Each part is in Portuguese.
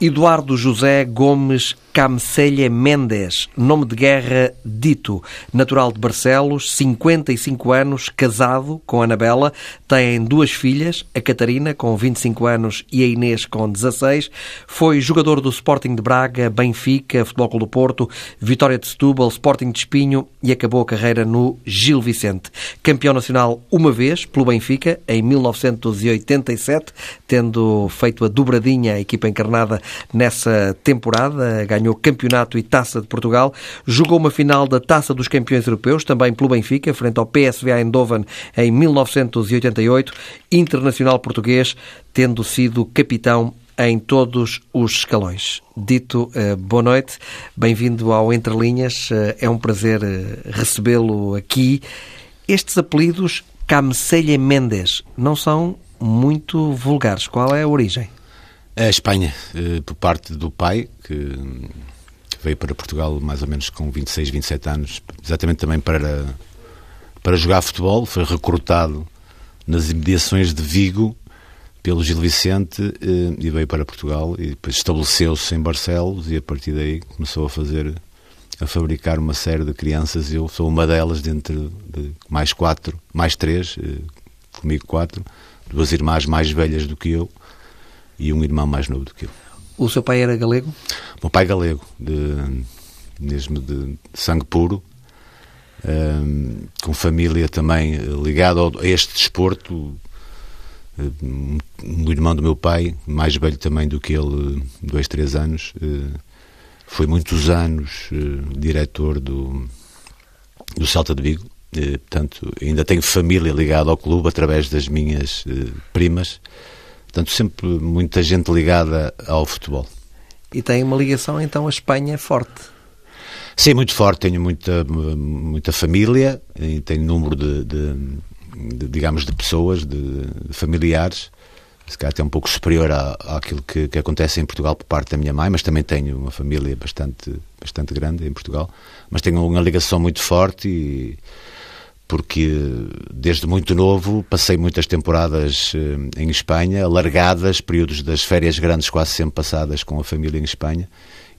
Eduardo José Gomes Camcelha Mendes, nome de guerra dito, natural de Barcelos, 55 anos, casado com Anabela, tem duas filhas, a Catarina com 25 anos e a Inês com 16, foi jogador do Sporting de Braga, Benfica, Futebol Clube do Porto, Vitória de Setúbal, Sporting de Espinho e acabou a carreira no Gil Vicente. Campeão nacional uma vez pelo Benfica, em 1987, tendo feito a dobradinha a equipa encarnada nessa temporada, ganhou campeonato e taça de Portugal, jogou uma final da taça dos campeões europeus, também pelo Benfica, frente ao PSV Eindhoven em 1988, internacional português, tendo sido capitão em todos os escalões. Dito, uh, boa noite, bem-vindo ao Entre Linhas, uh, é um prazer uh, recebê-lo aqui. Estes apelidos, Camcelha Mendes, não são muito vulgares. Qual é a origem? A Espanha, eh, por parte do pai, que veio para Portugal mais ou menos com 26, 27 anos, exatamente também para, para jogar futebol, foi recrutado nas imediações de Vigo pelo Gil Vicente eh, e veio para Portugal e depois estabeleceu-se em Barcelos e a partir daí começou a fazer a fabricar uma série de crianças eu sou uma delas dentro de mais quatro mais três eh, comigo quatro duas irmãs mais velhas do que eu e um irmão mais novo do que eu. O seu pai era galego? Meu pai é galego, de, mesmo de sangue puro, com família também ligada a este desporto. Um, um irmão do meu pai, mais velho também do que ele, dois, três anos, uh, foi muitos anos diretor do, do Salta de Vigo. Portanto, ainda tenho família ligada ao clube através das minhas primas Portanto, sempre muita gente ligada ao futebol. E tem uma ligação então à Espanha forte? Sim, muito forte. Tenho muita, muita família, tenho número de, de, de digamos, de pessoas, de, de, familiares, se calhar até um pouco superior à, àquilo que, que acontece em Portugal por parte da minha mãe, mas também tenho uma família bastante, bastante grande em Portugal. Mas tenho uma ligação muito forte e porque desde muito novo passei muitas temporadas eh, em Espanha, alargadas, períodos das férias grandes quase sempre passadas com a família em Espanha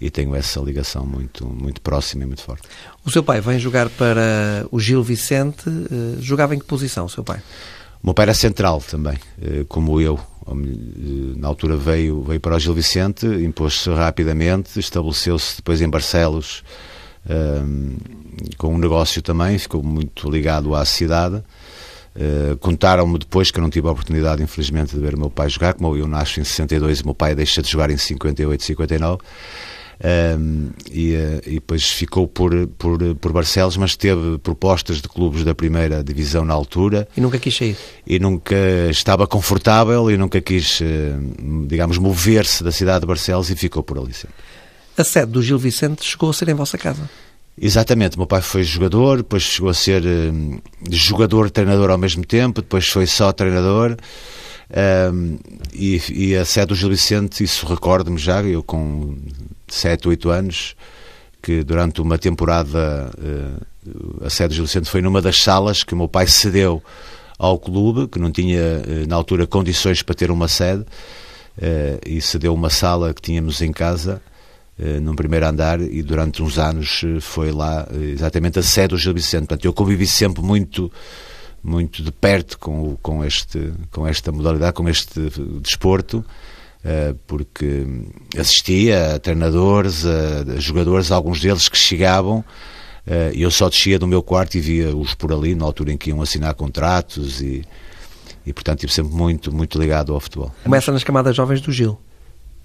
e tenho essa ligação muito, muito próxima e muito forte. O seu pai vem jogar para o Gil Vicente, eh, jogava em que posição o seu pai? O meu pai era central também, eh, como eu. Na altura veio, veio para o Gil Vicente, impôs-se rapidamente, estabeleceu-se depois em Barcelos, um, com um negócio também, ficou muito ligado à cidade. Uh, Contaram-me depois que eu não tive a oportunidade, infelizmente, de ver o meu pai jogar. Como eu nasço em 62 e o meu pai deixa de jogar em 58, 59. Um, e, uh, e depois ficou por, por, por Barcelos, mas teve propostas de clubes da primeira divisão na altura. E nunca quis sair? E nunca estava confortável e nunca quis, uh, digamos, mover-se da cidade de Barcelos e ficou por ali sempre. A sede do Gil Vicente chegou a ser em vossa casa? Exatamente, meu pai foi jogador, depois chegou a ser um, jogador-treinador ao mesmo tempo, depois foi só treinador. Um, e, e, a sede do Gil Vicente, isso recordo-me já, eu com 7, 8 anos, que durante uma temporada uh, a sede do Gil Vicente foi numa das salas que o meu pai cedeu ao clube, que não tinha uh, na altura condições para ter uma sede, uh, e cedeu uma sala que tínhamos em casa eh, num primeiro andar e durante uns anos eh, foi lá eh, exatamente a sede do Gil Vicente. Portanto, eu convivi sempre muito muito de perto com, com, este, com esta modalidade, com este desporto, porque assistia a treinadores, a, jogadores, alguns deles que chegavam e eu só descia do meu quarto e via-os por ali, na altura em que iam assinar contratos e, e portanto, estive sempre muito, muito ligado ao futebol. Começa nas camadas jovens do Gil.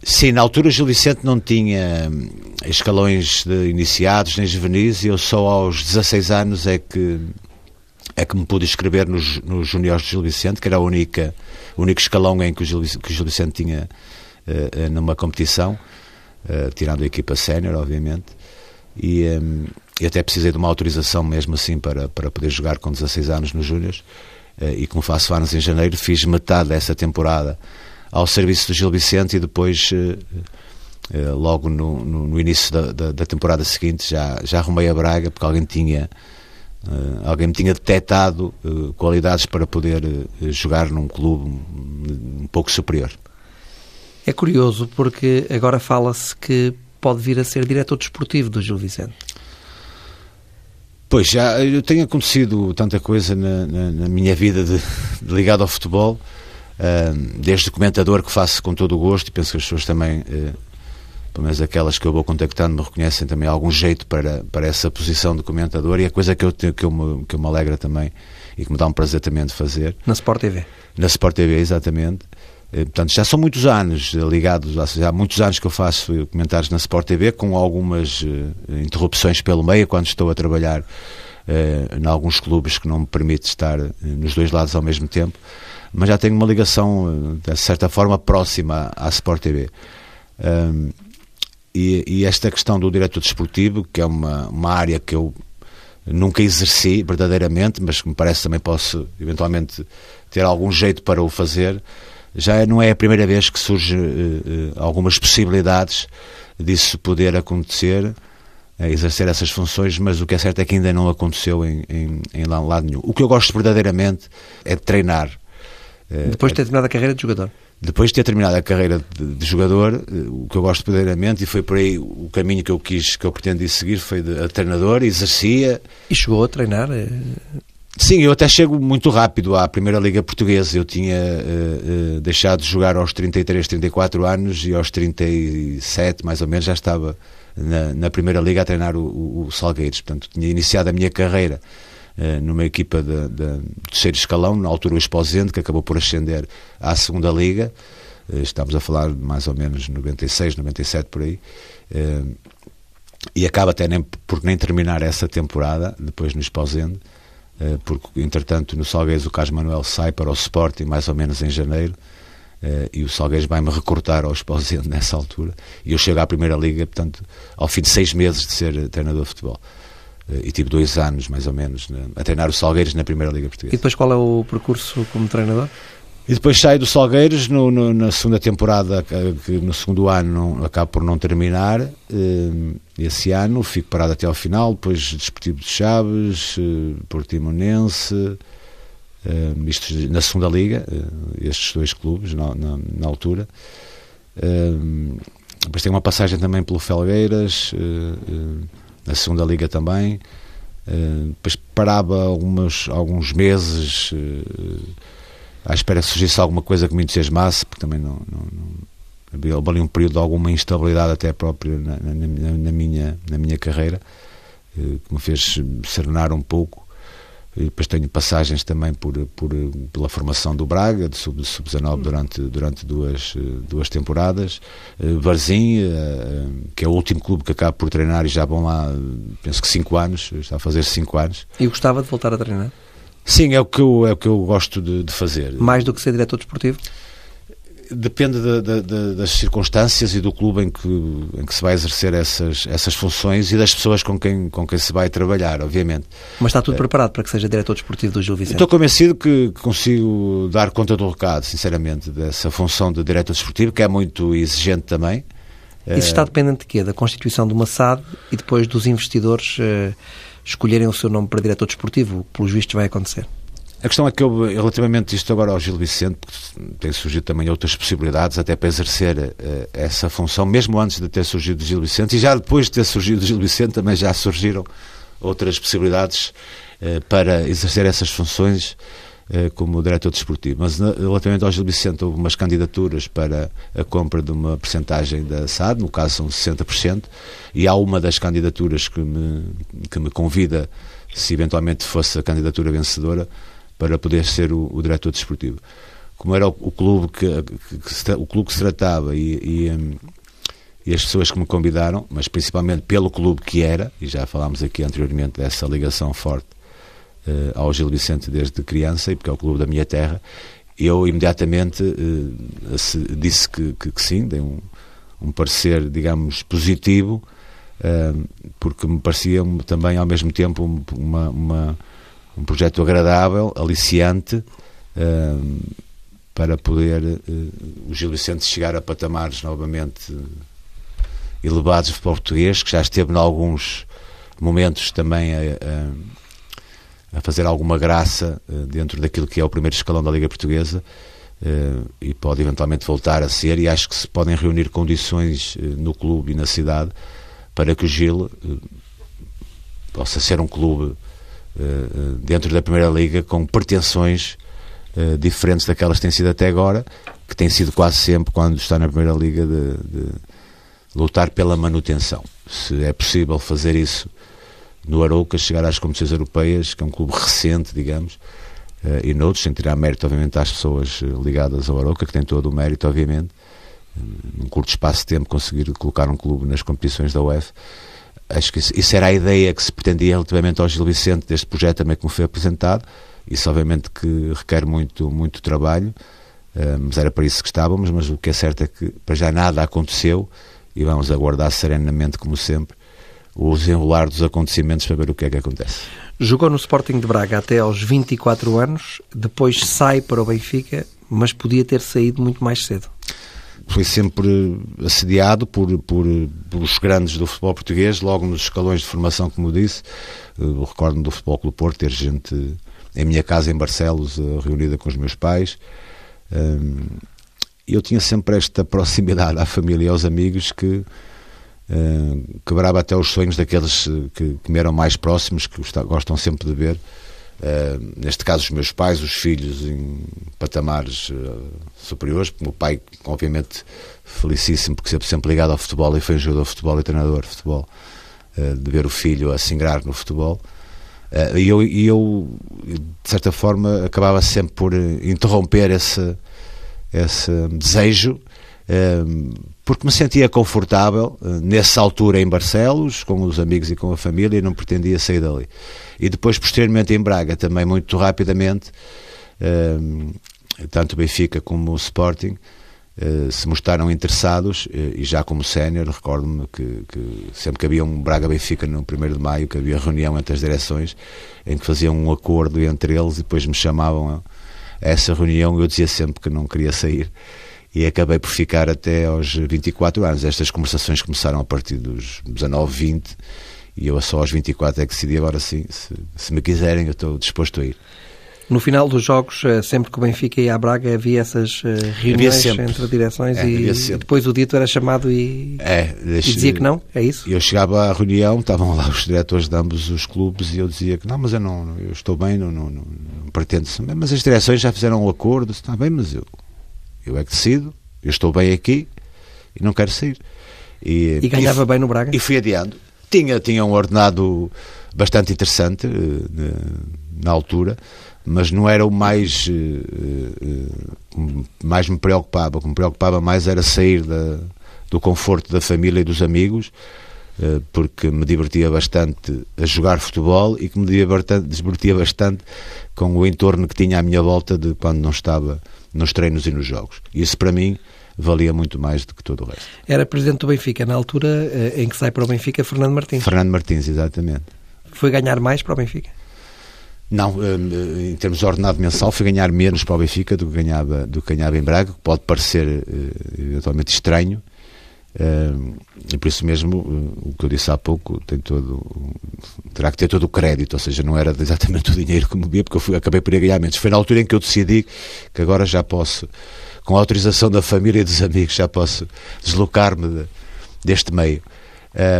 Sim, na altura o Gil Vicente não tinha hum, escalões de iniciados nem juvenis e eu só aos 16 anos é que é que me pude inscrever nos, nos juniores do Gil Vicente, que era a única, o único escalão em que o Gil, que o Gil Vicente tinha uh, numa competição, uh, tirando a equipa sénior, obviamente, e, um, e, até precisei de uma autorização mesmo assim para, para poder jogar com 16 anos nos júniores, uh, e como faço anos em janeiro, fiz metade dessa temporada ao serviço do Gil Vicente e depois, eh, logo no, no, no início da, da, da, temporada seguinte, já, já arrumei a Braga porque alguém tinha. Uh, alguém me tinha detectado uh, qualidades para poder uh, jogar num clube um, um, pouco superior. É curioso porque agora fala-se que pode vir a ser diretor desportivo do Gil Vicente. Pois, já eu tenho acontecido tanta coisa na, na, na minha vida de, de ligado ao futebol, desde comentador que faço com todo o gosto e penso que as pessoas também, pelo menos aquelas que eu vou contactando, me reconhecem também algum jeito para, para essa posição de comentador e a coisa que eu, que, eu me, que eu me alegra também e que me dá um prazer também de fazer. Na Sport TV? Na Sport TV, exatamente. Eh, portanto, já são muitos anos ligados, há muitos anos que eu faço comentários na Sport TV, com algumas uh, interrupções pelo meio, quando estou a trabalhar uh, em alguns clubes que não me permite estar nos dois lados ao mesmo tempo, mas já tenho uma ligação, de certa forma, próxima à Sport TV. Um, e, e, esta questão do diretor desportivo, que é uma, uma área que eu nunca exerci verdadeiramente, mas que me parece também posso eventualmente ter algum jeito para o fazer, já não é a primeira vez que surge uh, uh, algumas possibilidades disso poder acontecer, uh, exercer essas funções, mas o que é certo é que ainda não aconteceu em, em, em lado nenhum. O que eu gosto verdadeiramente é de treinar. Depois de ter terminado a carreira de jogador? Depois de ter terminado a carreira de, de, jogador, o que eu gosto verdadeiramente, e foi por aí o caminho que eu quis, que eu pretendi seguir, foi de a treinador, exercia. E chegou a treinar? Sim, eu até chego muito rápido à Primeira Liga Portuguesa. Eu tinha uh, uh, deixado de jogar aos 33, 34 anos e aos 37, mais ou menos, já estava na, na Primeira Liga a treinar o, o, o, Salgueiros. Portanto, tinha iniciado a minha carreira numa equipa de, de, terceiro escalão, na altura o Esposende, que acabou por ascender à Segunda Liga. estamos a falar de mais ou menos 96, 97 por aí. e acaba até nem, por nem terminar essa temporada, depois no Esposende. Eh, porque entretanto no Salgueiros o Carlos Manuel sai para o Sporting mais ou menos em janeiro eh, e o Salgueiros vai-me recortar ao Esposende nessa altura e eu chego à Primeira Liga, portanto, ao fim de seis meses de ser treinador de futebol eh, e tive dois anos mais ou menos a treinar o Salgueiros na Primeira Liga Portuguesa. E depois qual é o percurso como treinador? E depois saio do Salgueiros no, no, na segunda temporada, que no segundo ano acabo por não terminar. Eh, esse ano fico parado até ao final, depois Desportivo de Chaves, eh, Portimonense, eh, isto na segunda liga, estes dois clubes na, na, na altura. Depois tenho uma passagem também pelo Felgueiras, na segunda liga também. Depois parava algumas, alguns meses à espera que surgisse alguma coisa que me entusiasmasse, porque também não, não, não havia ali um período de alguma instabilidade até própria na, na, na minha, na minha carreira, eh, que me fez serenar um pouco. E depois tenho passagens também por, por, pela formação do Braga, de sub-19 sub durante, durante duas, duas temporadas. Varzim, eh, eh, que é o último clube que acabo por treinar e já vão lá, penso que 5 anos, está a fazer 5 anos. E gostava de voltar a treinar? Sim, é o que eu, é o que eu gosto de, de fazer. Mais do que ser diretor desportivo? Depende de, de, de, das circunstâncias e do clube em que, em que se vai exercer essas, essas funções e das pessoas com quem, com quem se vai trabalhar, obviamente. Mas está tudo é. preparado para que seja diretor desportivo do Gil Vicente? Estou convencido que consigo dar conta do recado, sinceramente, dessa função de diretor desportivo, que é muito exigente também. Isso está dependente de quê? Da constituição de uma SAD e depois dos investidores uh, escolherem o seu nome para diretor desportivo, o que pelos vistos vai acontecer? A questão é que eu, relativamente isto agora ao Gil Vicente, tem surgido também outras possibilidades até para exercer uh, essa função, mesmo antes de ter surgido Gil Vicente, e já depois de ter surgido Gil Vicente também já surgiram outras possibilidades uh, para exercer essas funções uh, como diretor desportivo. Mas relativamente ao Gil Vicente houve umas candidaturas para a compra de uma percentagem da SAD, no caso são 60%, e há uma das candidaturas que me, que me convida, se eventualmente fosse a candidatura vencedora, para poder ser o, o diretor desportivo. Como era o, o clube que, que, que se, o clube que se tratava e, e, um, e, as pessoas que me convidaram, mas principalmente pelo clube que era, e já falámos aqui anteriormente dessa ligação forte uh, ao Gil Vicente desde criança, e porque é o clube da minha terra, eu imediatamente uh, disse que, que, que, sim, dei um, um parecer, digamos, positivo, uh, porque me parecia também ao mesmo tempo uma, uma um projeto agradável, aliciante, uh, para poder uh, o Gil Vicente chegar a patamares novamente elevados de futebol português, que já esteve em alguns momentos também a, a, a fazer alguma graça uh, dentro daquilo que é o primeiro escalão da Liga Portuguesa, e pode eventualmente voltar a ser, e acho que se podem reunir condições no clube e na cidade para que o Gil possa ser um clube dentro da Primeira Liga com pretensões diferentes daquelas que têm sido até agora, que tem sido quase sempre, quando está na Primeira Liga, de, de lutar pela manutenção. Se é possível fazer isso no Arouca, chegar às competições europeias, que é um clube recente, digamos, e noutros, sem tirar mérito, obviamente, às pessoas eh, ligadas ao Arouca, que têm todo o mérito, obviamente, num curto espaço de tempo, conseguir colocar um clube nas competições da UEFA. Acho que isso, era a ideia que se pretendia relativamente ao Gil Vicente, deste projeto também me foi apresentado. Isso, obviamente, que requer muito, muito trabalho, uh, mas era para isso que estávamos. Mas o que é certo é que, para já, nada aconteceu e vamos aguardar serenamente, como sempre, o desenrolar dos acontecimentos para ver o que é que acontece. Jogou no Sporting de Braga até aos 24 anos, depois sai para o Benfica, mas podia ter saído muito mais cedo. Foi sempre assediado por, por, por os grandes do futebol português, logo nos escalões de formação, como disse. Recordo-me do Futebol Clube Porto ter gente em minha casa em Barcelos, eh, reunida com os meus pais. Eu tinha sempre esta proximidade à família e aos amigos que quebrava até os sonhos daqueles eh, que, que me eram mais próximos, que gostam sempre de ver. Uh, neste caso, os meus pais, os filhos em patamares uh, superiores. O meu pai, obviamente, felicíssimo, porque sempre, sempre ligado ao futebol e foi um jogador de futebol e treinador de futebol, de ver o filho a singrar no futebol. e eu, e eu, de certa forma, acabava sempre por interromper esse, esse desejo porque me sentia confortável uh, nessa altura em Barcelos, com os amigos e com a família, e não pretendia sair dali. E depois, posteriormente, em Braga, também muito rapidamente, uh, tanto o Benfica como o Sporting uh, se mostraram interessados, e já como sénior, recordo-me que, que, sempre que havia um Braga-Benfica no 1 de maio, que havia reunião entre as direções, em que faziam um acordo entre eles e depois me chamavam a essa reunião, eu dizia sempre que não queria sair e acabei por ficar até aos 24 anos. Estas conversações começaram a partir dos 19, 20 e eu só aos 24 é que decidi agora sim, se, se me quiserem eu estou disposto a ir. No final dos jogos, eh, sempre que o Benfica ia à Braga, havia essas eh, reuniões entre direções é, e, depois o dito era chamado e, é, deixe, e, dizia que não? É isso? Eu chegava à reunião, estavam lá os diretores de ambos os clubes e eu dizia que não, mas eu não, eu estou bem, não, não, não, não pretendo. Mas as direções já fizeram um acordo, está bem, mas eu eu é que decido, eu estou bem aqui e não quero sair. E, e ganhava e, bem no Braga? E fui adiando. Tinha, tinha um ordenado bastante interessante uh, na altura, mas não era o mais, uh, uh, mais me preocupava. O que me preocupava mais era sair da, do conforto da família e dos amigos, porque me divertia bastante a jogar futebol e que me divertia bastante com o entorno que tinha à minha volta de quando não estava nos treinos e nos jogos. Isso para mim valia muito mais do que todo o resto. Era presidente do Benfica na altura eh, em que sai para o Benfica Fernando Martins. Fernando Martins, exatamente. Foi ganhar mais para o Benfica? Não, eh, em termos de ordenado mensal, foi ganhar menos para o Benfica do que ganhava, do que ganhava em Braga, que pode parecer eh, eventualmente estranho, e por isso mesmo, o que eu disse há pouco, tem todo, terá que ter todo o crédito, ou seja, não era exatamente o dinheiro que me via, porque eu fui, acabei por ir ganhar menos. Foi na altura em que eu decidi que agora já posso, com a autorização da família e dos amigos, já posso deslocar-me de, deste meio.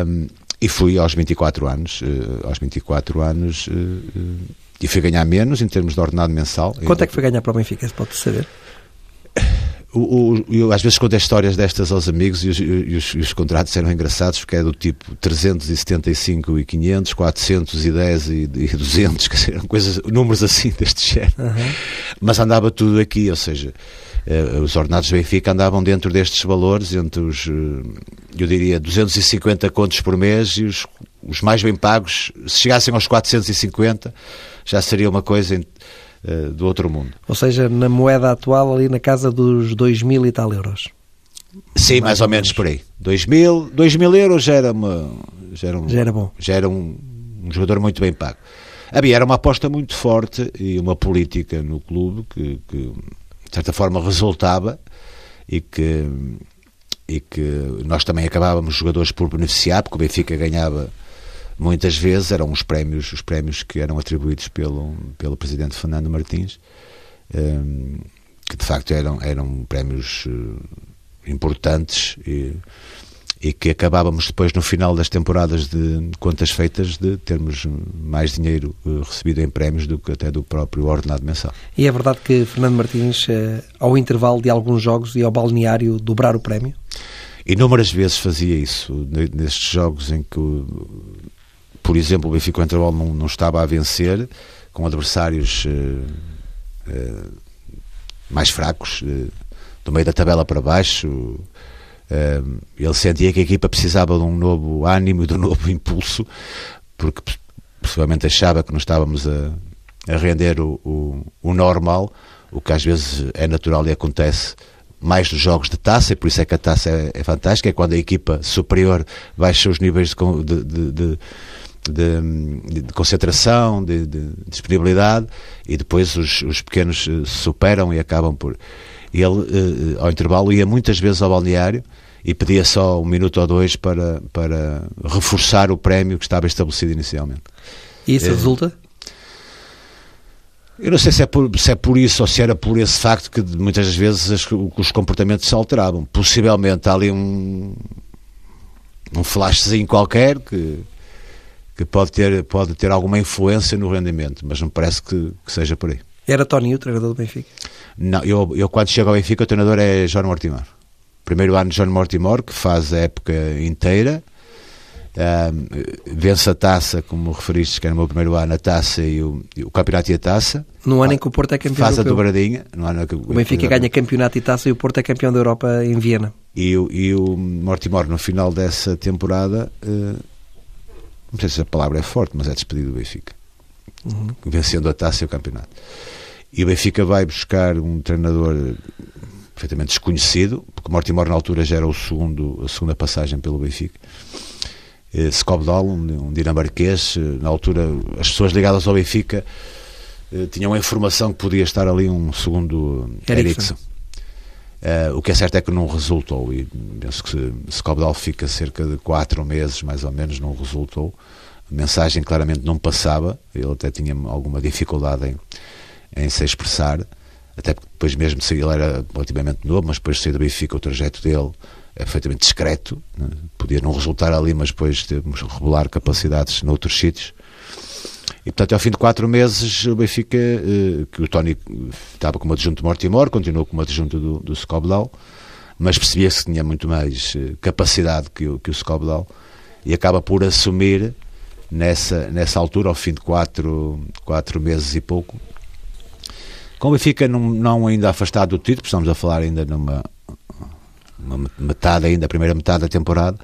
Um, e fui aos 24 anos, uh, aos 24 anos, uh, uh, e fui ganhar menos em termos de ordenado mensal. Quanto é que foi ganhar para o Benfica, se pode saber? O, o, eu às vezes conto histórias destas aos amigos e os, e, os, e os, contratos eram engraçados porque é do tipo 375 e 500, 410 e, e 200, quer dizer, coisas, números assim deste género. Uhum. Mas andava tudo aqui, ou seja, eh, os ordenados do Benfica andavam dentro destes valores, entre os, eh, eu diria, 250 contos por mês e os, os mais bem pagos, se chegassem aos 450, já seria uma coisa uh, do outro mundo. Ou seja, na moeda atual, ali na casa dos 2 mil e tal euros. Sim, mais, mais ou, menos, menos por aí. 2 mil, 2 mil euros já era, uma, já era, um, já era bom. Já era um, um jogador muito bem pago. Havia, era uma aposta muito forte e uma política no clube que, que de certa forma resultava e que, e que nós também acabávamos jogadores por beneficiar, porque o Benfica ganhava muitas vezes eram os prémios, os prémios que eram atribuídos pelo, pelo presidente Fernando Martins, um, que de facto eram, eram prémios importantes e, e que acabávamos depois no final das temporadas de contas feitas de termos mais dinheiro recebido em prémios do que até do próprio ordenado mensal. E é verdade que Fernando Martins, ao intervalo de alguns jogos e ao balneário, dobrar o prémio? Inúmeras vezes fazia isso, nestes jogos em que, por exemplo, o Benfica Intervalo não, não estava a vencer, com adversários uh, mais fracos, uh, do meio da tabela para baixo. ele sentia que a equipa precisava de um novo ânimo e de um novo impulso, porque possivelmente achava que não estávamos a, a render o, o, o normal, o que às vezes é natural e acontece mais dos jogos de taça, e por isso é que a taça é, é fantástica, é quando a equipa superior baixa os níveis de, de, de, de, de concentração, de, disponibilidade, e depois os, os pequenos eh, superam e acabam por. Ele, eh, ao intervalo, ia muitas vezes ao balneário e pedia só um minuto ou dois para, para reforçar o prémio que estava estabelecido inicialmente. E isso é, resulta? Eu não sei se é, por, se é por isso ou se era por esse facto que muitas das vezes as, os comportamentos se alteravam. Possivelmente há ali um, um flashzinho qualquer que, que pode, ter, pode ter alguma influência no rendimento, mas não parece que, que seja por aí. Era Tony o treinador do Benfica? Não, eu, eu quando chego ao Benfica o treinador é John Mortimer. Primeiro ano John Mortimer, que faz a época inteira um, vence a taça, como referiste, que era o meu primeiro ano, a taça e o, e o campeonato e a taça. No ano em que o Porto é campeão Faz europeu. a dobradinha. No ano que, o Benfica ganha campeonato e taça e o Porto é campeão da Europa em Viena. E, o, e o Mortimor, no final dessa temporada, uh, não sei se a palavra é forte, mas é despedido do Benfica. Uhum. Vencendo a taça e o campeonato. E o Benfica vai buscar um treinador perfeitamente desconhecido, porque Mortimor na altura já era o segundo, a segunda passagem pelo Benfica eh, Skobdal, um, um dinamarquês. Eh, na altura, as pessoas ligadas ao Benfica eh, tinham a informação que podia estar ali um segundo Ericsson. Uh, o que é certo é que não resultou e penso que Skobdal fica cerca de quatro meses mais ou menos, não resultou a mensagem claramente não passava ele até tinha alguma dificuldade em, em se expressar até porque depois mesmo ele era relativamente novo mas depois de sair do Benfica o trajeto dele é perfeitamente discreto, né? podia não resultar ali, mas depois temos revelar capacidades noutros sítios. E portanto, ao fim de quatro meses, o Benfica, eh, que o Tony estava como adjunto de Mortimor, continuou como adjunto do, do Scobdal, mas percebia-se que tinha muito mais eh, capacidade que o, que o Scobdal e acaba por assumir nessa, nessa altura, ao fim de quatro, quatro meses e pouco. Com o Benfica não, não ainda afastado do título, estamos a falar ainda numa uma metade ainda, a primeira metade da temporada,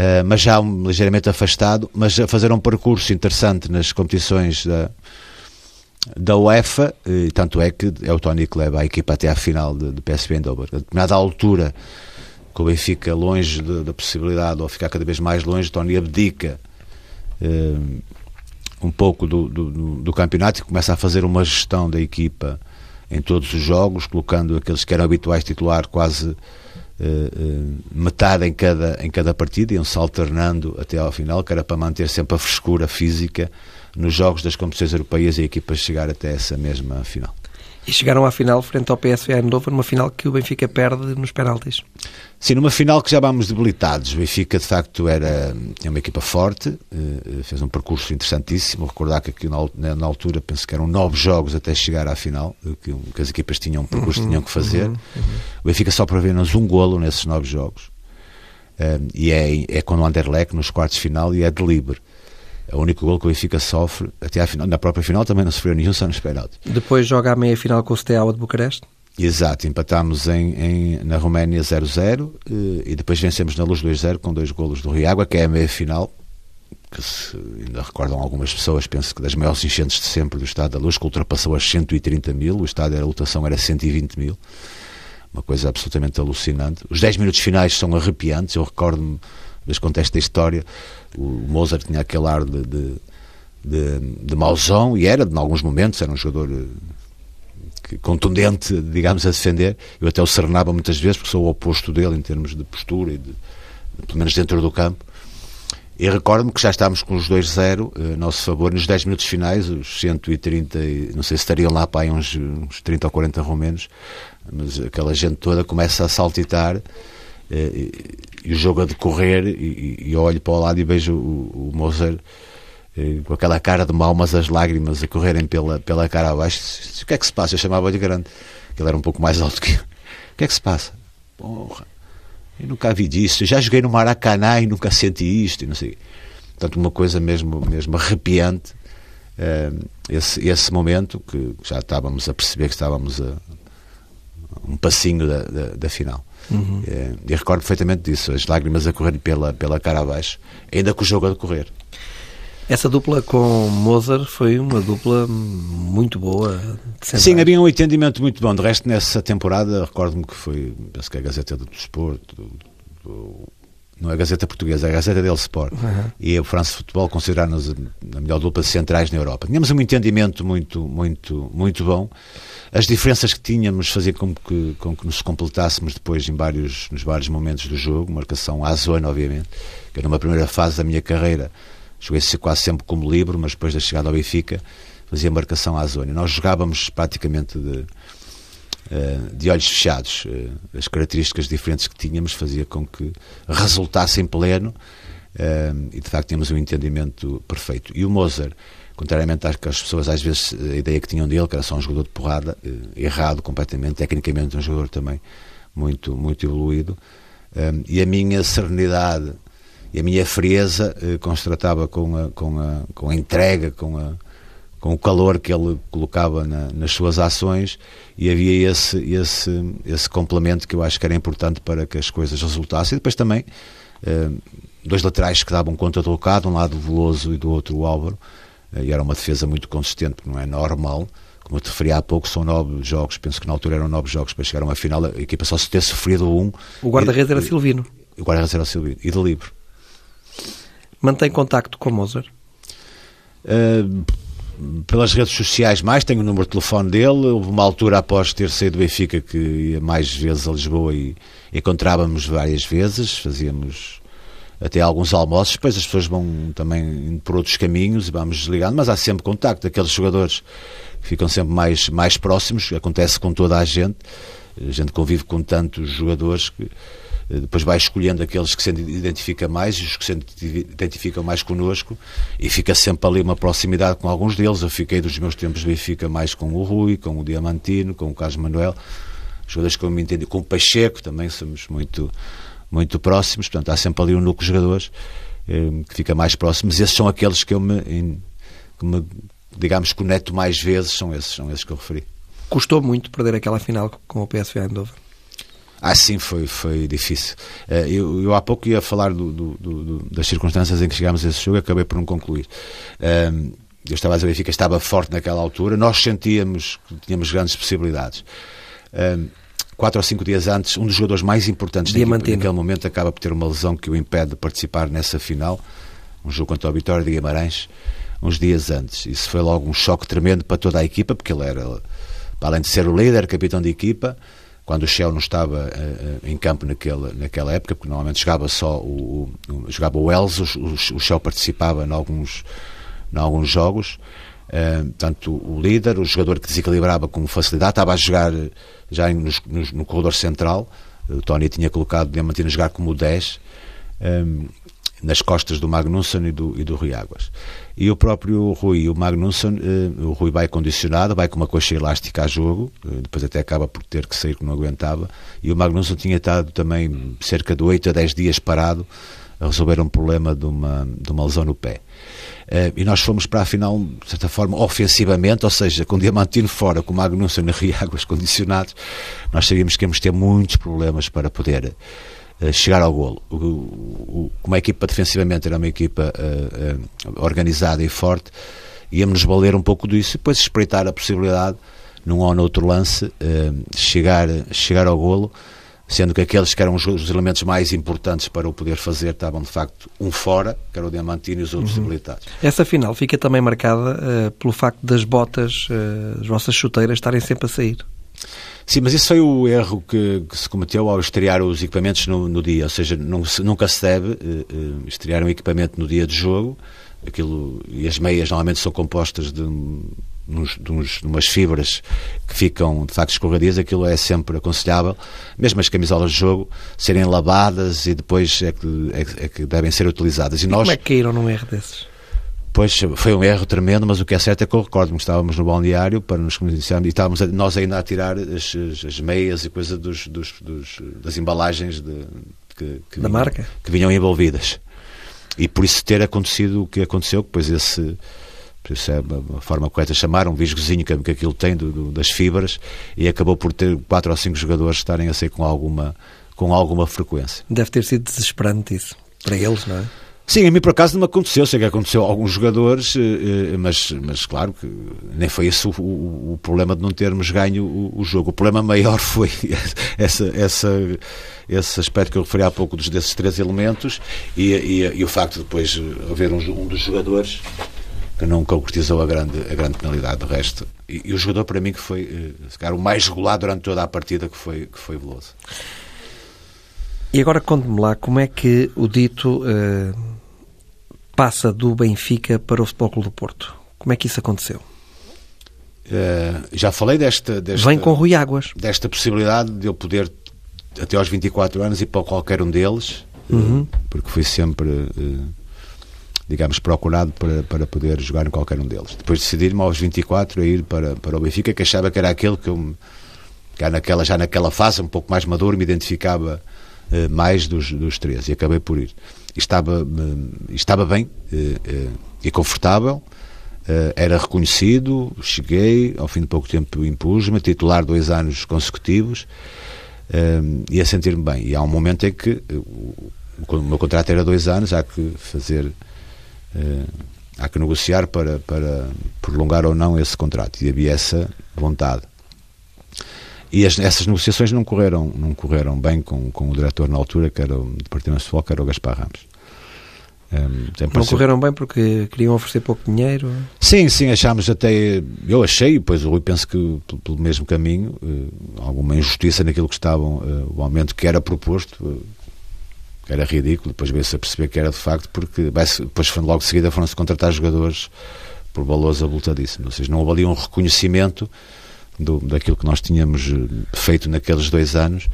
uh, mas já um, ligeiramente afastado, mas a fazer um percurso interessante nas competições da, da UEFA, e tanto é que é o Tony que leva a equipa até à final de, de PSV Eindhoven. A determinada altura, que o Benfica longe da possibilidade, ou ficar cada vez mais longe, Tony abdica uh, um pouco do, do, do, campeonato e começa a fazer uma gestão da equipa em todos os jogos, colocando aqueles que eram habituais titular quase metade em cada, em cada partida, iam-se alternando até ao final, que era para manter sempre a frescura física nos jogos das competições europeias e a equipa chegar até essa mesma final. E chegaram à final frente ao PSV Eindhoven, numa final que o Benfica perde nos penaltis. Sim, numa final que já vamos debilitados. O Benfica, de facto, era uma equipa forte, eh, fez um percurso interessantíssimo. Recordar que aqui na, altura, penso que eram nove jogos até chegar à final, que, que as equipas tinham um percurso uhum, tinham que fazer. Uhum, uhum. O Benfica só prevê-nos um golo nesses nove jogos. Um, e é, é com o Anderlecht nos quartos de final e é de livre. É o único gol que o Benfica sofre até à final. Na própria final também não sofreu nenhum, só nos penaltis. Depois joga a meia-final com o Steaua de Bucareste? Exato, empatámos em, em, na Roménia 0-0 eh, e depois vencemos na Luz 2-0 com dois golos do Riagua, que é a meia-final, que se ainda recordam algumas pessoas, penso que das maiores enchentes de sempre do Estado da Luz, que ultrapassou as 130 mil, o estádio, a lotação era 120 mil, uma coisa absolutamente alucinante. Os 10 minutos finais são arrepiantes, eu recordo-me dos contextos da história, o Mozart tinha aquele ar de, de, de, de mauzão, e era, em alguns momentos, era um jogador eh, contundente, digamos, a defender. Eu até o serenava muitas vezes, porque sou o oposto dele em termos de postura e de, pelo menos dentro do campo. E recordo-me que já estávamos com os 2-0 a nosso favor nos 10 minutos finais, os 130, não sei se estariam lá para aí uns, uns 30 ou 40 romenos, mas aquela gente toda começa a saltitar e, e o jogo a decorrer e, e, olho para o lado e vejo o, o Moser com aquela cara de mal, mas as lágrimas a correrem pela, pela cara abaixo. O que é que se passa? Eu chamava-lhe grande, que ele era um pouco mais alto que eu. O que é que se passa? Porra, eu nunca vi disso. Eu já joguei no Maracanã e nunca senti isto e não sei. Portanto, uma coisa mesmo, mesmo arrepiante. Uh, esse, esse momento que já estávamos a perceber que estávamos a um passinho da, da, da final. Uhum. Uh, e recordo perfeitamente disso, as lágrimas a correr pela, pela cara abaixo, ainda com o jogo a decorrer. Essa dupla com Mozart foi uma dupla muito boa. Sim, havia um entendimento muito bom. De resto, nessa temporada, recordo-me que foi, penso que é a Gazeta do Desporto, do, do, não é a Gazeta Portuguesa, é a Gazeta del Sport. Uhum. E o France Futebol considerar-nos a melhor dupla de centrais na Europa. Tínhamos um entendimento muito, muito, muito bom. As diferenças que tínhamos faziam com que, com que nos completássemos depois em vários, nos vários momentos do jogo, marcação à zona, obviamente, que era uma primeira fase da minha carreira Joguei quase sempre como livre, mas depois da chegada ao Benfica fazia marcação à zona. Nós jogávamos praticamente de, eh, de olhos fechados. Eh, as características diferentes que tínhamos fazia com que resultasse em pleno eh, e de facto tínhamos um entendimento perfeito. E o Mozart, contrariamente às que as pessoas às vezes a ideia que tinham dele, que era só um jogador de porrada, errado completamente, tecnicamente um jogador também muito, muito evoluído, e a minha serenidade e a minha frieza eh, constatava com a, com, a, com a entrega, com, a, com o calor que ele colocava na, nas suas ações e havia esse, esse, esse complemento que eu acho que era importante para que as coisas resultassem. E depois também eh, dois laterais que davam conta do recado, um lado Veloso e do outro o Álvaro, eh, e era uma defesa muito consistente, porque não é normal. Como eu te referi há pouco, são nove jogos, penso que na altura eram nove jogos para chegar a uma final, a equipa só se ter sofrido um. O guarda-redes era Silvino. O guarda-redes era Silvino, e de livre. Mantém contacto com Mozart? Uh, pelas redes sociais mais, tenho o número de telefone dele. Houve uma altura após ter saído do Benfica que ia mais vezes a Lisboa e encontrávamos várias vezes, fazíamos até alguns almoços, depois as pessoas vão também por outros caminhos e vamos desligando, mas há sempre contacto. Aqueles jogadores ficam sempre mais, mais próximos, acontece com toda a gente. A gente convive com tantos jogadores que depois vai escolhendo aqueles que se identifica mais e os que se identificam mais connosco e fica sempre ali uma proximidade com alguns deles. Eu fiquei dos meus tempos de Benfica mais com o Rui, com o Diamantino, com o Carlos Manuel, jogadores que eu me entendi, com o Pacheco também somos muito, muito próximos, portanto há sempre ali um núcleo de jogadores eh, que fica mais próximos. Esses são aqueles que eu me, que me digamos, conecto mais vezes, são esses, são esses que eu referi. Custou muito perder aquela final com o PSV Eindhoven? Ah, sim, foi, foi difícil. Eh, eu, eu há pouco ia falar do, do, do, das circunstâncias em que chegámos a esse jogo e acabei por não concluir. Ehm, eu estava a que estava forte naquela altura, nós sentíamos que tínhamos grandes possibilidades. Quatro ou cinco dias antes, um dos jogadores mais importantes equipa, naquele momento acaba por ter uma lesão que o impede de participar nessa final, um jogo contra o Vitória de Guimarães, uns dias antes. Isso foi logo um choque tremendo para toda a equipa, porque ele era, para além de ser o líder, capitão de equipa, quando o Shell não estava uh, em campo naquela, naquela época, porque normalmente jogava só o, o jogava o Wells, o, o Shell participava em alguns, em alguns jogos. Uh, portanto, o líder, o jogador que desequilibrava com facilidade, estava a jogar já no, no, no corredor central. O Tony tinha colocado Diamantino a jogar como 10 nas costas do Magnussen e do, e do Rui Águas. E o próprio Rui, o Magnussen, eh, o Rui vai condicionado, vai com uma coxa elástica a jogo, eh, depois até acaba por ter que sair que não aguentava, e o Magnussen tinha estado também cerca de 8 a 10 dias parado a resolver um problema de uma, de uma lesão no pé. Uh, e nós fomos para a final, de certa forma, ofensivamente, ou seja, com Diamantino fora, com o Magnussen e Rui Águas condicionados, nós sabíamos que íamos ter muitos problemas para poder chegar ao golo. Como a equipa defensivamente era uma equipa uh, organizada e forte, íamos valer um pouco disso e depois espreitar a possibilidade, num ou noutro lance, chegar, chegar ao golo, sendo que aqueles que eram os, os, elementos mais importantes para o poder fazer estavam de facto um fora, que era o Diamantino e os outros uhum. habilitados. Essa final fica também marcada pelo facto das botas, as vossas chuteiras estarem sempre a sair. Sim, mas esse foi o erro que, que se cometeu ao estrear os equipamentos no, no dia, ou seja, não nunca se deve uh, uh, estrear um equipamento no dia de jogo, aquilo, e as meias normalmente são compostas de, uns, de umas fibras que ficam de facto escorregadias, aquilo é sempre aconselhável, mesmo as camisolas de jogo, serem lavadas e depois é que, é, é que devem ser utilizadas. E, e nós, como é que caíram num erro desses? Pois foi um erro tremendo, mas o que é certo é que eu recordo-me que estávamos no balneário para nos conhecermos e estávamos a, nós ainda a tirar as, as, as meias e coisas dos, dos, dos, das embalagens de, que, que da vinham, marca que vinham envolvidas. E por isso ter acontecido o que aconteceu, depois esse isso é a forma correta de chamar, um visgozinho que, que aquilo tem do, do, das fibras e acabou por ter quatro ou cinco jogadores estarem a sair com alguma, com alguma frequência. Deve ter sido desesperante isso, para eles, não é? Sim, a mim por acaso não me aconteceu, sei que aconteceu a alguns jogadores, eh, eh, mas, mas claro que nem foi esse o, o, o problema de não termos ganho o, o, jogo. O problema maior foi essa, essa, esse aspecto que eu referi há pouco dos, desses três elementos e, e, e o facto de depois haver um, um, dos jogadores que não concretizou a grande, a grande penalidade. do resto, e, e o jogador para mim que foi eh, o mais regulado durante toda a partida que foi, que foi Veloso. E agora conte-me lá como é que o dito. Uh passa do Benfica para o Futebol Clube do Porto. Como é que isso aconteceu? Uh, já falei desta, desta. Vem com Rui Águas. Desta possibilidade de eu poder, até aos 24 anos, ir para qualquer um deles, uhum. uh, porque fui sempre, digamos, procurado para, para poder jogar em qualquer um deles. Depois decidi-me aos 24 a ir para, para o Benfica, que achava que era aquele que eu, que naquela, já naquela fase, um pouco mais maduro, me identificava mais dos, dos três, e acabei por ir estava, eh, estava bem eh, eh, e confortável, era reconhecido, cheguei, ao fim de pouco tempo impus-me, titular dois anos consecutivos e a sentir-me bem. E há um momento em que o meu contrato era dois anos, há que fazer, há que negociar para, para prolongar ou não esse contrato. E havia essa vontade. E as, essas negociações não correram, não correram bem com, com o diretor na altura, que era o Departamento de Futebol, que era o Gaspar Ramos. Um, não correram bem porque queriam oferecer pouco dinheiro? Sim, sim, achámos até. Eu achei, pois o Rui penso que pelo mesmo caminho, uh, alguma injustiça naquilo que estavam, o aumento que era proposto, era ridículo, depois veio-se a perceber que era de facto, porque depois logo de seguida foram-se contratar jogadores por valores abultadíssimos. Ou seja, não houve ali um reconhecimento do, daquilo que nós tínhamos eh, feito naqueles dois anos,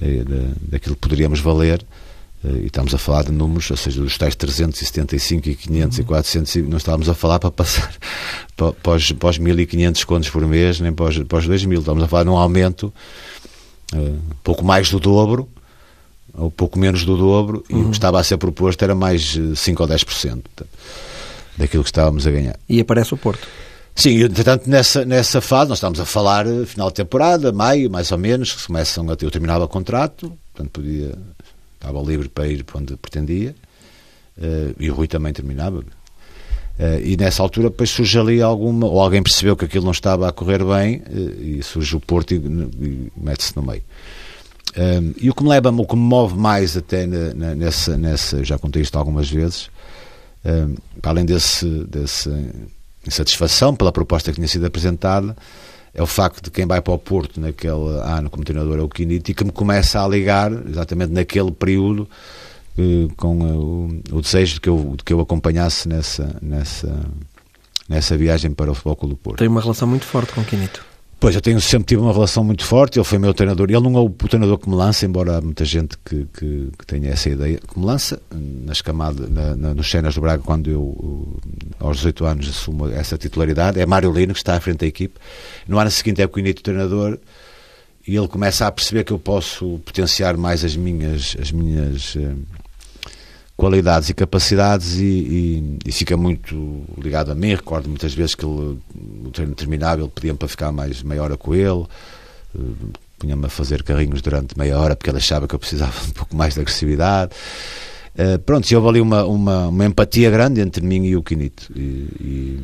eh, daquilo que poderíamos valer, eh, e estamos a falar de números, ou seja, dos tais 375 e 500 uhum. e 400, não estávamos a falar para passar para, para, os, para os 1.500 contos por mês, nem para os, para os 2.000, estamos a falar de um aumento uh, pouco mais do dobro, ou pouco menos do dobro, uhum. e o que uhum. estava a ser proposto era mais 5 ou 10% daquilo que estávamos a ganhar. E aparece o Porto. Sim, entretanto, nessa, nessa fase, nós estamos a falar eh, final de temporada, maio, mais ou menos, que começam a, eu terminava o contrato, portanto podia, estava livre para ir para onde pretendia, uh, e o Rui também terminava. Uh, e nessa altura depois surge ali alguma, ou alguém percebeu que aquilo não estava a correr bem, uh, e surge o Porto e, e mete-se no meio. E o que me leva, o que me move mais até na, na, nessa, nessa, já contei isto algumas vezes, para além desse, desse insatisfação pela proposta que tinha sido apresentada é o facto de quem vai para o Porto naquele ano como treinador é o Quinito e que me começa a ligar, exatamente naquele período, eh, com o, o, desejo de que, eu, de que eu acompanhasse nessa, nessa, nessa viagem para o Futebol Clube do Porto. Tem uma relação muito forte com o Quinito. Pois, eu tenho sempre tive uma relação muito forte, ele foi meu treinador, ele não é o, treinador que me lança, embora há muita gente que, que, que tenha essa ideia, que me lança nas camadas, na, na, nos cenas do Braga, quando eu, aos 18 anos, assumo essa titularidade, é Mário Lino, que está à frente da equipe, no ano seguinte é o Quinito treinador, e ele começa a perceber que eu posso potenciar mais as minhas, as minhas eh, qualidades e capacidades e, e, e, fica muito ligado a mim. Recordo muitas vezes que ele, o treino terminava, ele pedia-me para ficar mais meia hora com ele, uh, punha-me a fazer carrinhos durante meia hora porque ele achava que eu precisava um pouco mais de agressividade. Uh, pronto, houve ali uma, uma, uma, empatia grande entre mim e o Quinito. E,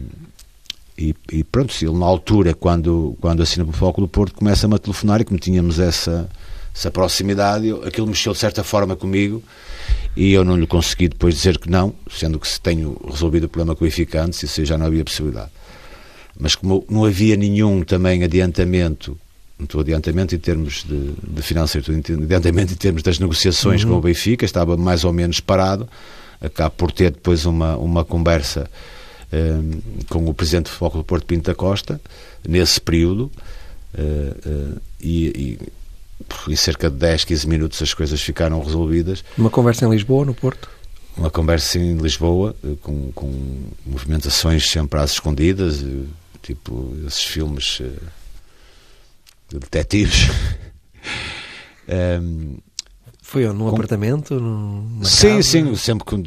e, e pronto, ele na altura, quando, quando assina para o Foco do Porto, começa-me a telefonar e como tínhamos essa, essa proximidade, eu, aquilo mexeu de certa forma comigo e eu não lhe consegui depois dizer que não, sendo que se tenho resolvido o problema com o Eficantes, isso já não havia possibilidade. Mas como não havia nenhum também adiantamento não estou adiantamento em termos de, de estou adiantamento em termos das negociações uhum. com o Benfica, estava mais ou menos parado, acabo por ter depois uma, uma conversa um, com o Presidente do Futebol do Porto Pinto da Costa, nesse período, uh, uh, e, e em cerca de 10, 15 minutos as coisas ficaram resolvidas. Uma conversa em Lisboa, no Porto? Uma conversa em Lisboa, eh, com, com movimentações sempre às escondidas, tipo esses filmes de detetives. um, Foi num com... apartamento? sim, casa? sim, sempre com,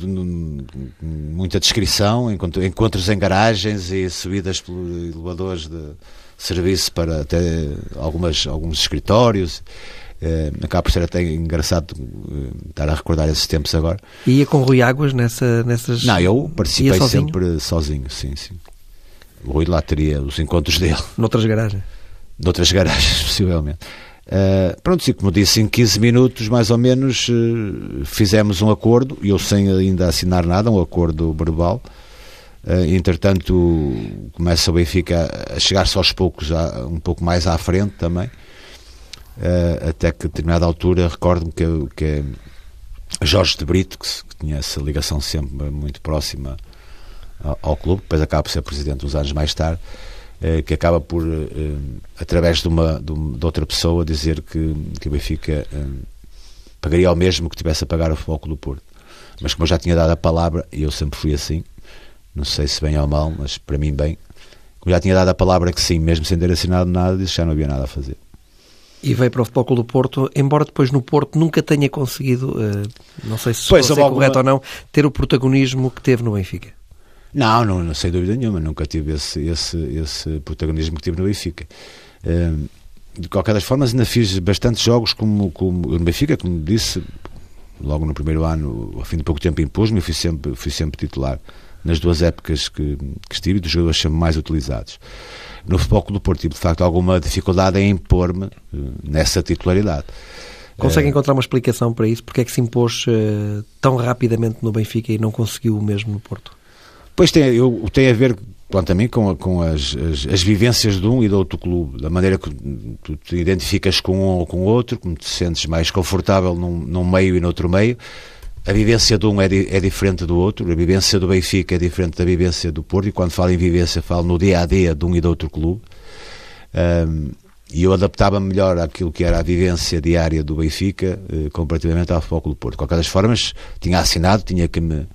muita descrição, encontros em garagens e subidas pelos elevadores de serviço para até algumas, alguns escritórios. Eh, acaba por ser até engraçado eh, estar a recordar esses tempos agora. E ia com Rui Águas nessa, nessas. Não, eu participei sozinho? sempre sozinho, sim, sim. O Rui lá teria os encontros dele. Noutras garagens? Noutras garagens, possivelmente. Uh, pronto, e como disse, em 15 minutos mais ou menos uh, fizemos um acordo, eu sem ainda assinar nada, um acordo verbal. Uh, entretanto, começa o Benfica a chegar-se aos poucos, já, um pouco mais à frente também, uh, até que a determinada altura recordo-me que, que Jorge de Brito, que, que, tinha essa ligação sempre muito próxima ao, ao, clube, depois acaba por ser presidente uns anos mais tarde, uh, que acaba por, através de, uma, de, uma, de, outra pessoa, dizer que, que o Benfica pagaria ao mesmo que tivesse a pagar o Futebol do Porto. Mas como eu já tinha dado a palavra, e eu sempre fui assim, não sei se bem ou mal, mas para mim bem. Como já tinha dado a palavra que sim, mesmo sem ter assinado nada, disse já não havia nada a fazer. E veio para o Futebol Clube do Porto, embora depois no Porto nunca tenha conseguido, uh, não sei se pois, é correto ou não, ter o protagonismo que teve no Benfica. Não, não, não sem dúvida nenhuma, nunca tive esse, esse, esse protagonismo que tive no Benfica. Uh, de qualquer das formas, ainda fiz bastantes jogos como, como no Benfica, como disse, logo no primeiro ano, ao fim de pouco tempo impus-me fui sempre, fui sempre titular nas duas épocas que, que estive, dos jogadores sempre mais utilizados. No Futebol do Porto tive, de facto, alguma dificuldade em impor-me eh, nessa titularidade. Consegue eh, encontrar uma explicação para isso? Porque é que se impôs uh, tão rapidamente no Benfica e não conseguiu o mesmo no Porto? Pois tem, eu, tem a ver, quanto a mim, com, com as, as, as, vivências de um e do outro clube, da maneira que tu te identificas com um ou com o outro, como te sentes mais confortável num, num meio e noutro meio a vivência de um é, di é, diferente do outro, a vivência do Benfica é diferente da vivência do Porto, e quando falo em vivência, falo no dia a dia de um e do outro clube. Um, e eu adaptava melhor àquilo que era a vivência diária do Benfica uh, comparativamente ao Futebol do Porto. De qualquer das formas, tinha assinado, tinha que me,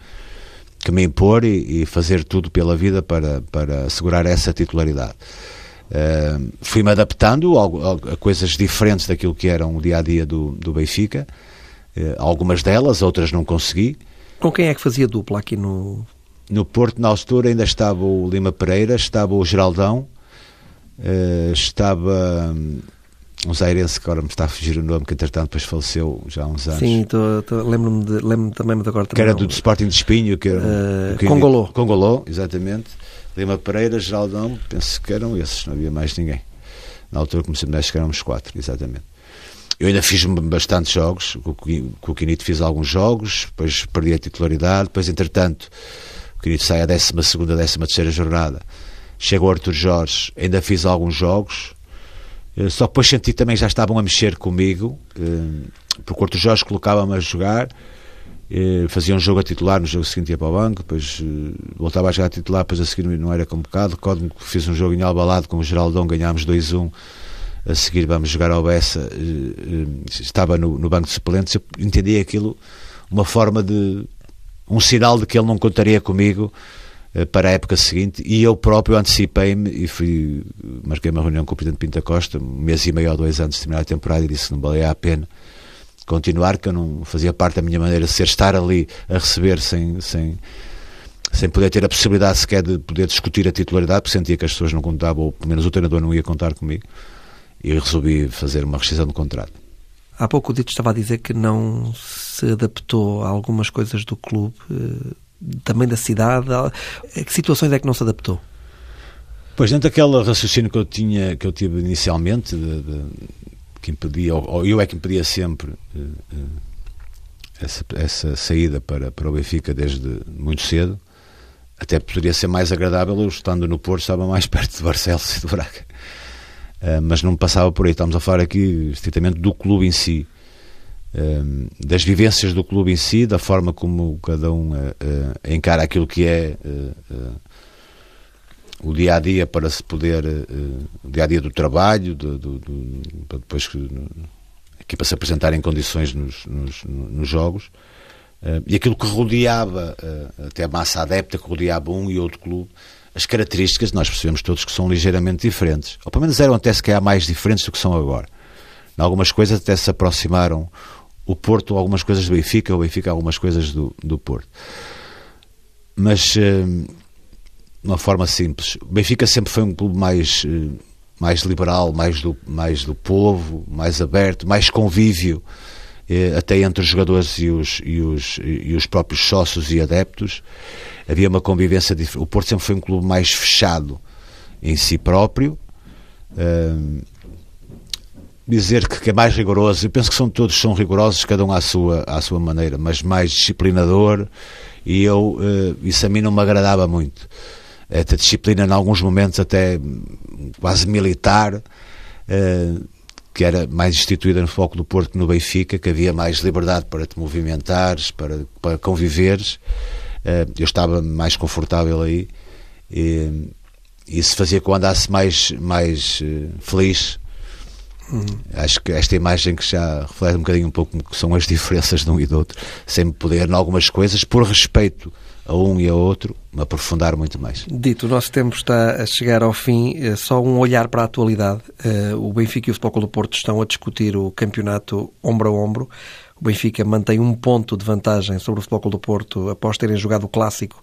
que me impor e, e fazer tudo pela vida para, para assegurar essa titularidade. Uh, Fui-me adaptando a, a, coisas diferentes daquilo que era o dia a dia do, do Benfica. Eh, algumas delas, outras não consegui. Com quem é que fazia dupla aqui no. No Porto, na altura, ainda estava o Lima Pereira, estava o Geraldão, uh, estava um zairense que agora me está a fugir o nome, que entretanto depois faleceu já há uns anos. Sim, lembro-me lembro também, mas agora também. Que era do, Sporting de Espinho, que era. Uh, Congolô. Congolô, exatamente. Lima Pereira, Geraldão, penso que eram esses, não havia mais ninguém. Na altura comecei a que éramos quatro, exatamente. Eu ainda fiz bastantes jogos, com o Quinito fiz alguns jogos, depois perdi a titularidade, depois entretanto o Quinito sai a 12 segunda, 13 terceira jornada, chega o Arthur Jorge, ainda fiz alguns jogos, eh, só depois senti também já estavam a mexer comigo, eh, porque o Arthur Jorge colocava-me a jogar, eh, fazia um jogo a titular, no jogo seguinte ia para o banco, depois voltava a jogar a titular, depois a seguir não era convocado, recordo-me que fiz um jogo em Albalade com o Geraldão, ganhámos 2-1, a seguir vamos jogar ao Bessa, eh, eh, estava no, no banco de suplentes, eu entendi aquilo uma forma de. um sinal de que ele não contaria comigo eh, para a época seguinte e eu próprio antecipei-me e fui, marquei uma reunião com o Presidente Pinta Costa, um mês e meio ou dois antes de terminar a temporada e disse que não valia a pena continuar, que eu não fazia parte da minha maneira de ser estar ali a receber sem, sem, sem poder ter a possibilidade sequer de poder discutir a titularidade, porque sentia que as pessoas não contavam, ou pelo menos o treinador não ia contar comigo e resolvi fazer uma rescisão de contrato. Há pouco o Dito estava a dizer que não se adaptou a algumas coisas do clube, eh, também da cidade. A que situações é que não se adaptou? Pois, dentro daquele raciocínio que eu tinha, que eu tive inicialmente, de, de, que impedia, ou eu é que impedia sempre uh, uh, essa, essa, saída para, para o Benfica desde muito cedo, até poderia ser mais agradável eu estando no Porto, estava mais perto de Barcelos e de Braga. Uh, mas não passava por aí. Estamos a falar aqui estritamente do clube em si, uh, das vivências do clube em si, da forma como cada um uh, encara aquilo que é o dia a dia para se poder, o dia a dia do trabalho, do, do, do, depois que aqui para se apresentar em condições nos, nos, nos jogos. e aquilo que rodeava, até a massa adepta que rodeava um e outro clube, as características nós percebemos todos que são ligeiramente diferentes. Ou pelo menos eram até se calhar mais diferentes do que são agora. Em algumas coisas até se aproximaram o Porto, algumas coisas do Benfica, o Benfica algumas coisas do, do Porto. Mas, eh, de uma forma simples, o Benfica sempre foi um clube mais, eh, mais liberal, mais do, mais do povo, mais aberto, mais convívio, até entre os jogadores e os, e os, e os próprios sócios e adeptos havia uma convivência diferente. O Porto sempre foi um clube mais fechado em si próprio. Dizer que, que, é mais rigoroso, eu penso que são todos são rigorosos, cada um à sua, à sua maneira, mas mais disciplinador, e eu, uh, isso a mim não me agradava muito. Esta disciplina, em alguns momentos, até quase militar, uh, que era mais instituída no foco do Porto que no Benfica, que havia mais liberdade para te movimentares, para, para conviveres. Eh, eu estava mais confortável aí e isso fazia que eu andasse mais, mais uh, feliz. Uhum. Acho que esta imagem que já reflete um bocadinho um pouco que são as diferenças de um e do outro, sem poder, em algumas coisas, por respeito a um e a outro, me aprofundar muito mais. Dito, o nosso tempo está a chegar ao fim, eh, só um olhar para a atualidade. O Benfica e o Futebol do Porto estão a discutir o campeonato ombro a ombro. O Benfica mantém um ponto de vantagem sobre o Futebol do Porto após terem jogado o clássico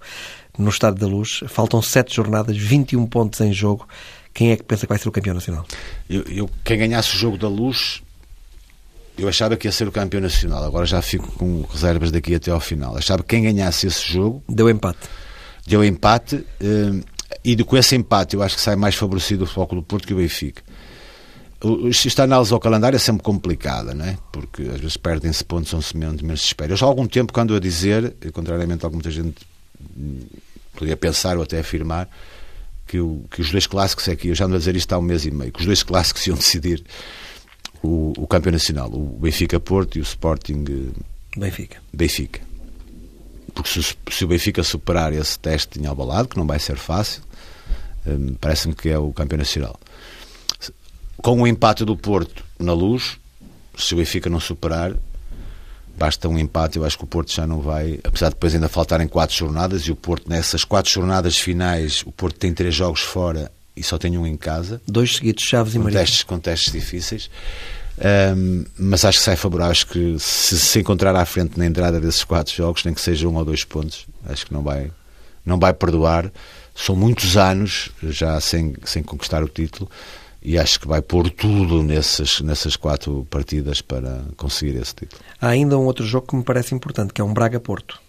no Estádio da Luz. Faltam sete jornadas, 21 pontos em jogo. Quem é que pensa que vai ser o campeão nacional? Eu, eu, quem ganhasse o jogo da Luz, eu achava que ia ser o campeão nacional. Agora já fico com reservas daqui até ao final. Achava que quem ganhasse esse jogo. Deu empate. Deu empate. Eh, e com esse empate, eu acho que sai mais favorecido o Futebol do Porto que o Benfica esta análise ao calendário é sempre complicada, não é? Porque às vezes perdem-se pontos ou se menos, menos se espera. Eu já há algum tempo que ando a dizer, contrariamente a muita gente podia pensar ou até afirmar, que, o, que os dois clássicos é que eu já ando a dizer isto há um mês e meio, que os dois clássicos iam decidir o, o campeão nacional, o Benfica Porto e o Sporting eh, Benfica. Benfica. Porque se, se o Benfica superar esse teste em Albalado, que não vai ser fácil, um, eh, parece-me que é o campeão nacional com o empate do Porto na luz, se o Benfica não superar, basta um empate. Eu acho que o Porto já não vai, apesar de depois ainda faltarem quatro jornadas. E o Porto, nessas quatro jornadas finais, o Porto tem três jogos fora e só tem um em casa. Dois seguidos, Chaves e. Testes, com testes difíceis. Um, mas acho que sai favorável. Acho que se se encontrar à frente na entrada desses quatro jogos, nem que seja um ou dois pontos, acho que não vai, não vai perdoar. São muitos anos já sem, sem conquistar o título e acho que vai pôr tudo nessas, nessas quatro partidas para conseguir esse título. Há ainda um outro jogo que me parece importante, que é um Braga-Porto.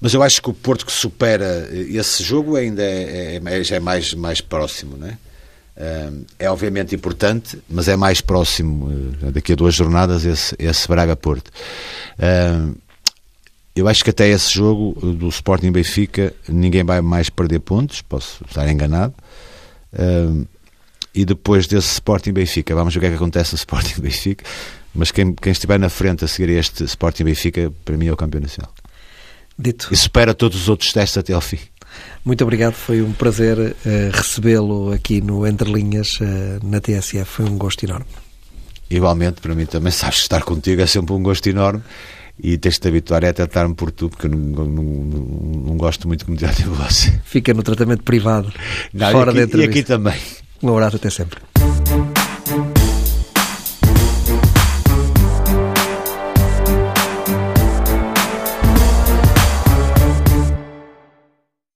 Mas eu acho que o Porto que supera esse jogo ainda é, é, é já é mais, mais próximo, não é? É obviamente importante, mas é mais próximo, eh, daqui a duas jornadas, esse, esse Braga-Porto. Eu acho que até esse jogo do Sporting Benfica ninguém vai mais perder pontos, posso estar enganado e depois desse Sporting Benfica, vamos ver o que é que acontece no Sporting Benfica, mas quem, quem estiver na frente a seguir este Sporting Benfica, para mim é o campeão nacional. Dito. E supera todos os outros testes até ao fim. Muito obrigado, foi um prazer uh, recebê-lo aqui no Entre Linhas, uh, na TSF, foi um gosto enorme. Igualmente, para mim também, sabes, estar contigo é sempre um gosto enorme e tens de te habituar a tratar-me por tu, porque eu não, não, não, não, gosto muito que me tratem você. Fica no tratamento privado, não, fora e aqui, da entrevista. E aqui também. Um abraço, até sempre.